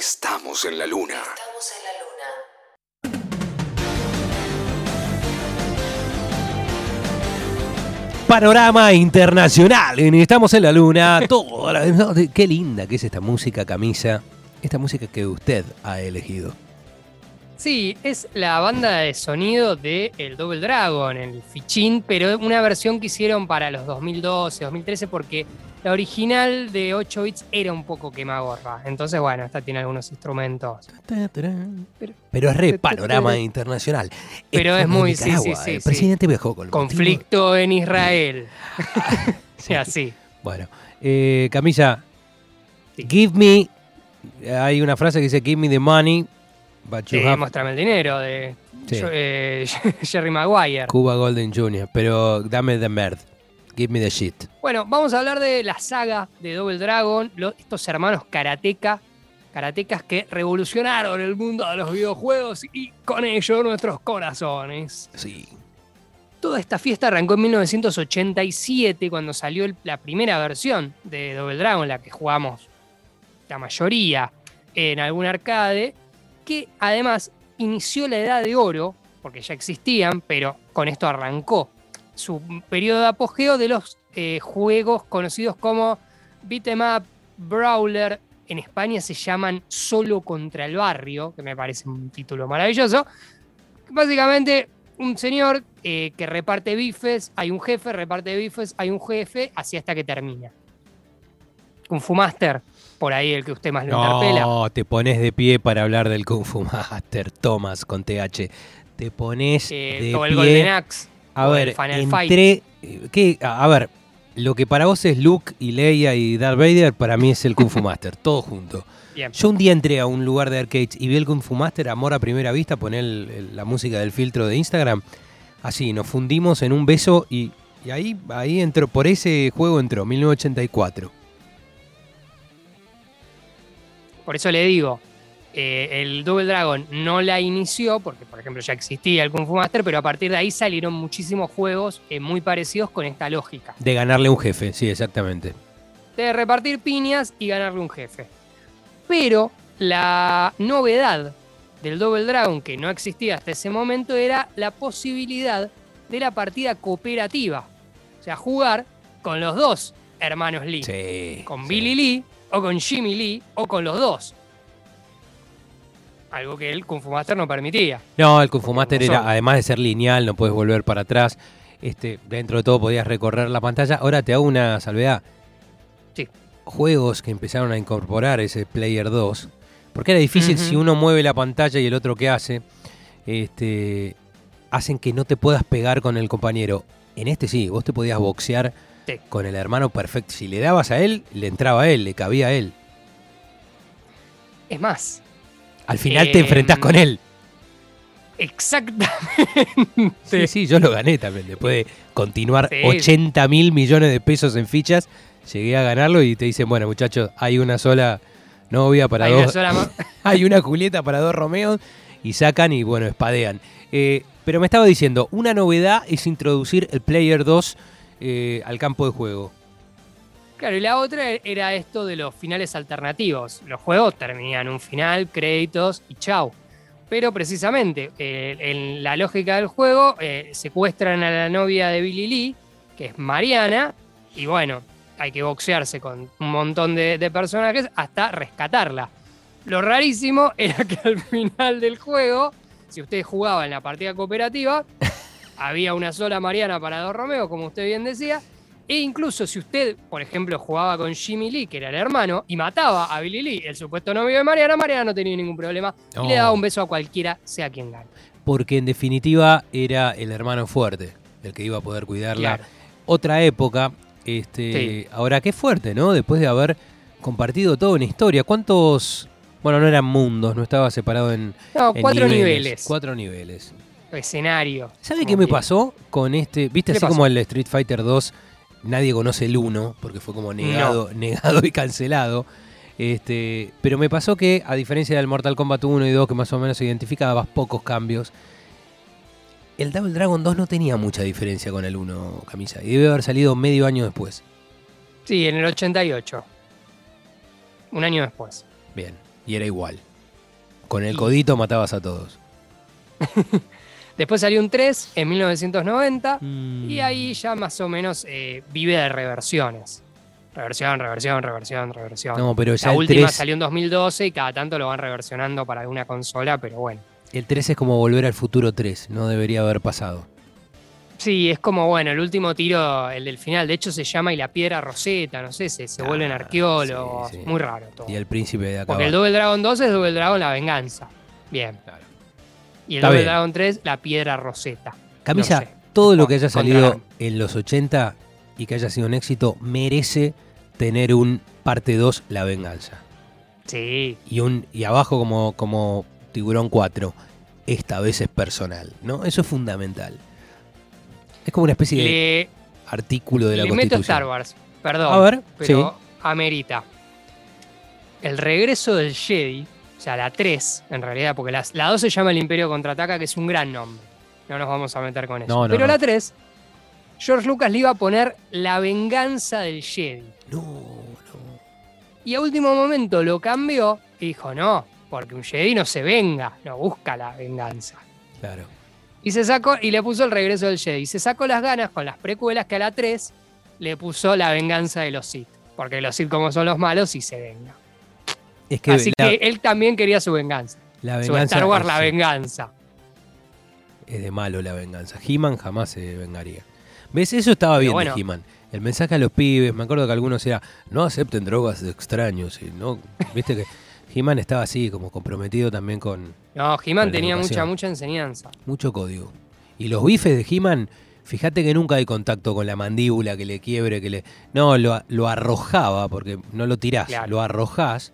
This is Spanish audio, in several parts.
Estamos en la luna. Estamos en la luna. Panorama internacional. Estamos en la luna. Toda la- no, de- Qué linda que es esta música, camisa. Esta música que usted ha elegido. Sí, es la banda de sonido de El Double Dragon, el fichín, pero una versión que hicieron para los 2012, 2013, porque la original de 8 bits era un poco quemagorra. Entonces, bueno, esta tiene algunos instrumentos. Pero- Pero es re panorama internacional. Pero es muy- sí, sí, sí, El sí. presidente viajó con el Conflicto en Israel. Sí. Así. Bueno, eh, Camisa, Sí. give me. Hay una frase que dice: Give me the money, you Eh, have Mostrame el dinero de Sí. yo- eh, Jerry Maguire. Cuba Golden Jr., pero dame the merd. Give me the shit. Bueno, vamos a hablar de la saga de Double Dragon, lo- estos hermanos karateka, karatecas que revolucionaron el mundo de los videojuegos y con ello nuestros corazones. Sí. Toda esta fiesta arrancó en 1987 cuando salió el- la primera versión de Double Dragon, la que jugamos la mayoría en algún arcade, que además inició la edad de oro, porque ya existían, pero con esto arrancó su periodo de apogeo de los eh, juegos conocidos como Beat'em Up, Brawler, en España se llaman Solo contra el Barrio, que me parece un título maravilloso. Básicamente, un señor eh, que reparte bifes, hay un jefe, reparte bifes, hay un jefe, así hasta que termina. Kung Fu Master, por ahí el que usted más lo interpela. No, te pones de pie para hablar del Kung Fu Master, Thomas, con TH. Te pones eh, de o el pie. Golden Axe. A o ver, el Final Fight. entré. eh, ¿qué? A ver, lo que para vos es Luke y Leia y Darth Vader, para mí es el Kung Fu Master, todo junto. Bien. Yo un día entré a un lugar de arcades y vi el Kung Fu Master, amor a primera vista, poné el- el- la música del filtro de Instagram. Así, nos fundimos en un beso y, y ahí, ahí entró, por ese juego entró, 1984. Por eso le digo, eh, el Double Dragon no la inició, porque por ejemplo ya existía el Kung Fu Master, pero a partir de ahí salieron muchísimos juegos eh, muy parecidos con esta lógica. De ganarle un jefe, sí, exactamente. De repartir piñas y ganarle un jefe. Pero la novedad del Double Dragon, que no existía hasta ese momento, era la posibilidad de la partida cooperativa. O sea, jugar con los dos hermanos Lee. Sí. con sí. Billy Lee o con Jimmy Lee o con los dos. Algo que el Kung Fu Master no permitía. No, el Kung Fu Master era, además de ser lineal, no puedes volver para atrás. Este, dentro de todo podías recorrer la pantalla. Ahora te hago una salvedad. Sí. Juegos que empezaron a incorporar ese Player 2. Porque era difícil si uno mueve la pantalla y el otro qué hace. Este, hacen que no te puedas pegar con el compañero. En este sí, vos te podías boxear Sí. con el hermano perfecto. Si le dabas a él, le entraba a él, le cabía a él. Es más, Al final te Em, enfrentás con él. exactamente. Sí, sí, yo lo gané también. Después de continuar Sí. 80 mil millones de pesos en fichas, llegué a ganarlo y te dicen, bueno, muchachos, hay una sola novia para Hay dos. una sola hay una Julieta para dos Romeos y sacan y bueno, espadean. Eh, pero me estaba diciendo, una novedad es introducir el Player 2 eh, al campo de juego. Claro, y la otra era esto de los finales alternativos. Los juegos terminan un final, créditos y chau. Pero precisamente, eh, en la lógica del juego, eh, secuestran a la novia de Billy Lee, que es Mariana, y bueno, hay que boxearse con un montón de, de personajes hasta rescatarla. Lo rarísimo era que al final del juego, si usted jugaba en la partida cooperativa, había una sola Mariana para dos Romeo, como usted bien decía, e incluso si usted, por ejemplo, jugaba con Jimmy Lee, que era el hermano, y mataba a Billy Lee, el supuesto novio de Mariana, Mariana no tenía ningún problema y le daba un beso a cualquiera, sea quien gane. Porque en definitiva era el hermano fuerte, el que iba a poder cuidarla. Claro. Otra época, este, Sí. ahora qué fuerte, ¿no? Después de haber compartido toda una historia. ¿Cuántos, bueno, no eran mundos, no estaba separado en, No, en cuatro niveles. Cuatro niveles. Escenario. ¿Sabe qué me que- pasó con este? ¿Viste ¿Qué así pasó? como el Street Fighter 2? Nadie conoce el 1 porque fue como negado, negado y cancelado. Este, pero me pasó que, a diferencia del Mortal Kombat 1 y 2, que más o menos identificabas pocos cambios, el Double Dragon 2 no tenía mucha diferencia con el 1, camisa. Y debe haber salido medio año después. Sí, en el 88. Un año después. Bien. Y era igual. Con el Y- codito matabas a todos. Después salió un 3 en 1990 Mm. y ahí ya más o menos eh, vive de reversiones. Reversión, reversión, reversión, reversión. No, pero ya La el última 3, salió en 2012 y cada tanto lo van reversionando para alguna consola, pero bueno. el 3 es como volver al futuro 3. No debería haber pasado. Sí, es como, bueno, el último tiro, el del final, de hecho se llama Y la piedra roseta, no sé, se, se Ah, vuelven arqueólogos, sí, sí. muy raro todo. Y el príncipe de acá. Porque el Double Dragon 2 es Double Dragon la venganza. Bien. Claro. Y el Double. Dragon 3, la piedra roseta. Camisa, no sé. todo lo que haya salido en los 80 y que haya sido un éxito merece tener un parte 2 La Venganza. Sí, Y un y abajo como, como Tiburón 4, esta vez es personal, ¿no? Eso es fundamental. Es como una especie de artículo de la le meto Constitución. Star Wars, perdón. A ver, pero amerita. El regreso del Jedi, o sea, la 3, en realidad, porque las- la 2 se llama El Imperio Contraataca, que es un gran nombre. No nos vamos a meter con eso. No, no, pero no. la 3, George Lucas le iba a poner La venganza del Jedi. No, no. Y a último momento lo cambió y dijo, no, porque un Jedi no se venga, no busca la venganza. Claro. Y se sacó y le puso el regreso del Jedi. Se sacó las ganas con las precuelas que a la 3 le puso la venganza de los Sith. Porque los Sith como son los malos y se venga. Es que, Así la, que él también quería su venganza. la Su Star Wars, es, la venganza. es de malo la venganza. He-Man jamás se vengaría. ¿Ves? Eso estaba bien bueno. de He-Man. El mensaje a los pibes, me acuerdo que algunos era, no acepten drogas de extraños. Y no, Viste que He-Man estaba así, como comprometido también con No, He-Man tenía mucha, mucha enseñanza. mucho código. Y los bifes de He-Man, fíjate que nunca hay contacto con la mandíbula, que le quiebre, que le... No, lo, lo arrojaba, porque no lo tirás, Claro. lo arrojás.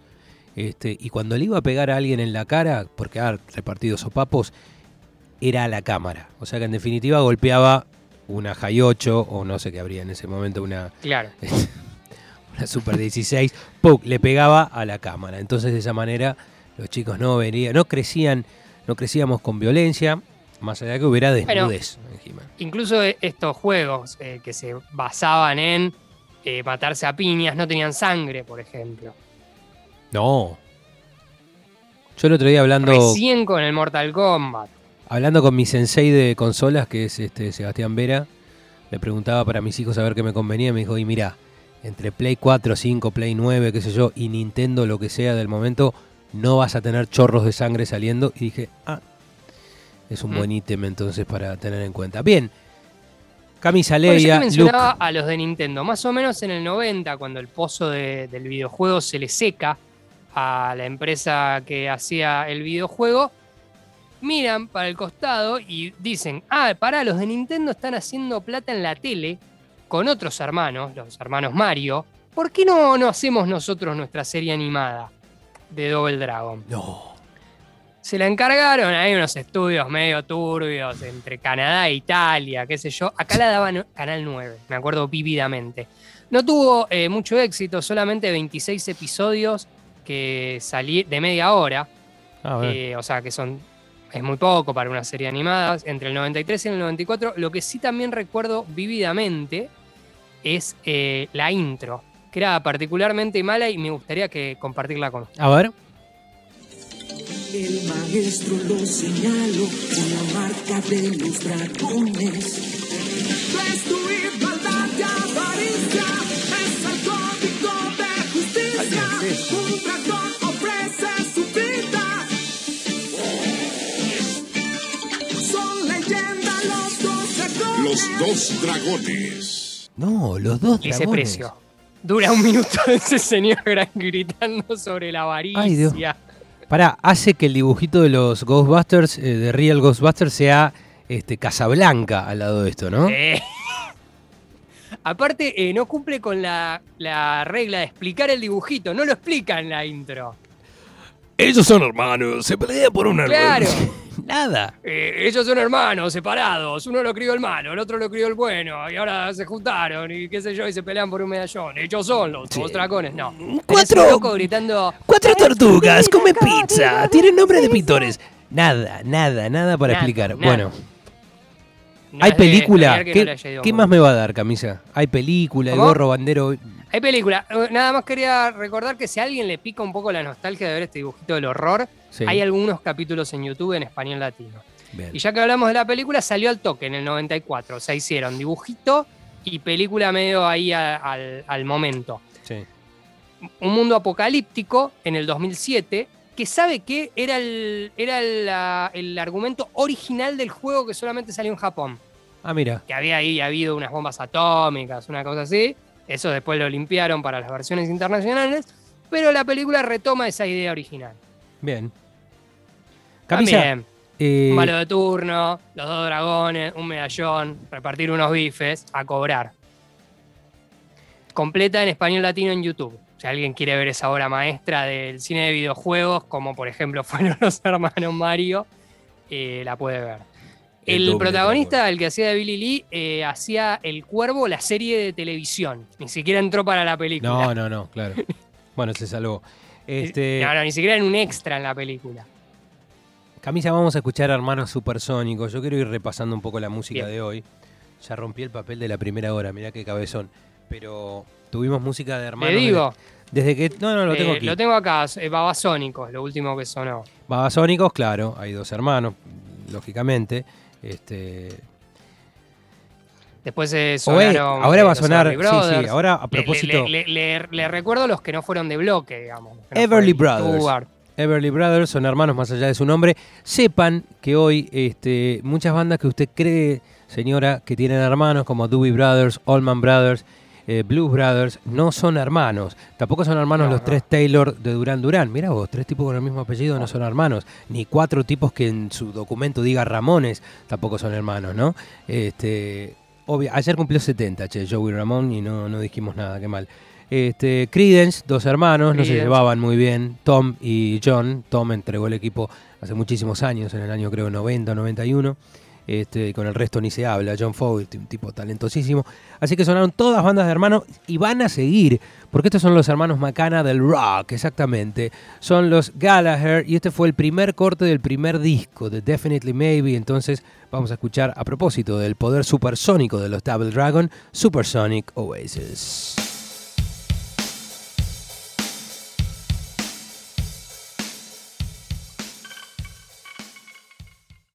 Este, y cuando le iba a pegar a alguien en la cara, porque ha repartido sopapos, era a la cámara. O sea que en definitiva golpeaba una High 8 o no sé qué habría en ese momento, una, Claro. una Super 16, ¡pum! le pegaba a la cámara. Entonces de esa manera los chicos no venían, no crecían, no crecíamos con violencia, más allá de que hubiera desnudez en He-Man. Incluso eh, estos juegos eh, que se basaban en eh, matarse a piñas no tenían sangre, por ejemplo. No. Yo el otro día hablando, Recién con el Mortal Kombat. hablando con mi sensei de consolas, que es este Sebastián Vera, le preguntaba para mis hijos a ver qué me convenía, me dijo, y mira, entre Play 4, 5, Play 9, qué sé yo, y Nintendo, lo que sea del momento, no vas a tener chorros de sangre saliendo. Y dije, ah, es un Mm. buen ítem entonces para tener en cuenta. Bien, camisa Bueno, Leia, que mencionaba Luke. a los de Nintendo, más o menos en el 90, cuando el pozo de- del videojuego se le seca a la empresa que hacía el videojuego, miran para el costado y dicen, ah, pará, los de Nintendo están haciendo plata en la tele con otros hermanos, los hermanos Mario, ¿por qué no, no hacemos nosotros nuestra serie animada de Double Dragon? No, Se la encargaron, hay unos estudios medio turbios entre Canadá e Italia, qué sé yo. Acá la daban Canal 9, me acuerdo vívidamente. No tuvo eh, mucho éxito, solamente 26 episodios que salí de media hora, a ver. eh, o sea que son es muy poco para una serie animada, entre el 93 y el 94. Lo que sí también recuerdo vívidamente es eh, la intro, que era particularmente mala y me gustaría que compartirla con ustedes. A ver. El maestro lo señaló con la marca de los dragones. Los dos dragones. No, los dos Ese dragones. precio. Dura un minuto ese señor gran gritando sobre la avaricia. Ay, Dios. Pará, hace que el dibujito de los Ghostbusters, eh, de Real Ghostbusters, sea este, Casablanca al lado de esto, ¿no? Eh. Aparte, eh, no cumple con la, la regla de explicar el dibujito. No lo explica en la intro. Ellos son hermanos, se pelean por una Claro. Nada. Eh, ellos son hermanos, separados. Uno lo crió el malo, el otro lo crió el bueno. Y ahora se juntaron y qué sé yo, y se pelean por un medallón. Ellos son los Sí. dos dragones. No. Cuatro- loco gritando. Cuatro "Tenés tortugas, come pizza, tienen nombre de sí, sí". pintores. Nada, nada, nada para Nada, explicar. nada. Bueno, No ¿Hay película? no ¿Qué, ido qué más me va a dar, camisa? ¿Hay película? ¿Hay ¿Cómo? gorro, bandero? Hay película. Eh, Nada más quería recordar que si a alguien le pica un poco la nostalgia de ver este dibujito del horror, Sí. hay algunos capítulos en YouTube en español latino. Bien. Y ya que hablamos de la película, salió al toque en el 94. O sea, hicieron dibujito y película medio ahí a- al, al momento. Sí. Un mundo apocalíptico en el 2007 que sabe que era, el, era la- el argumento original del juego que solamente salió en Japón. Ah, mira. Que había ahí habido unas bombas atómicas, una cosa así. Eso después lo limpiaron para las versiones internacionales. Pero la película retoma esa idea original. Bien. Camisa, También, eh, un malo de turno, los dos dragones, un medallón, repartir unos bifes, a cobrar. Completa en español latino en YouTube. Si alguien quiere ver esa obra maestra del cine de videojuegos, como por ejemplo fueron los hermanos Mario, eh, la puede ver. El protagonista, el que hacía de Billy Lee, eh, hacía El Cuervo, la serie de televisión. Ni siquiera entró para la película. no, no, no, claro. bueno, se salvó. Este, No, no, ni siquiera en un extra en la película. Camisa, vamos a escuchar a Hermanos Supersónicos. Yo quiero ir repasando un poco la música Bien. de hoy. Ya rompí el papel de la primera hora, mirá qué cabezón. Pero tuvimos música de Hermanos. Le digo, Desde, desde que. No, no, lo eh, tengo aquí. lo tengo acá, eh, Babasónicos, lo último que sonó. Babasónicos, claro, hay dos hermanos, lógicamente. Este, Después Oe, sonaron. ahora eh, va a los sonar. Sí, sí, ahora a propósito. Le, le- le- le recuerdo los que no fueron de bloque, digamos. no Everly Brothers. Stuart. Everly Brothers son hermanos más allá de su nombre. Sepan que hoy este, muchas bandas que usted cree, señora, que tienen hermanos como Doobie Brothers, Allman Brothers, eh, Blues Brothers, no son hermanos. Tampoco son hermanos No, los no. tres Taylor de Duran Duran. Mira vos, tres tipos con el mismo apellido no son hermanos. Ni cuatro tipos que en su documento diga Ramones tampoco son hermanos, ¿no? Este, obvio, ayer cumplió 70, che, Joey Ramón, y no, no dijimos nada, qué mal. Este, Credence, dos hermanos, no se llevaban muy bien. Tom y John. Tom entregó el equipo hace muchísimos años, en el año creo 90 o 91. Este, con el resto ni se habla. John Fogerty, un tipo talentosísimo. Así que sonaron todas bandas de hermanos y van a seguir, porque estos son los hermanos Macana del rock, exactamente. Son los Gallagher y este fue el primer corte del primer disco de Definitely Maybe. Entonces vamos a escuchar a propósito del poder supersónico de los Double Dragon, Supersonic Oasis.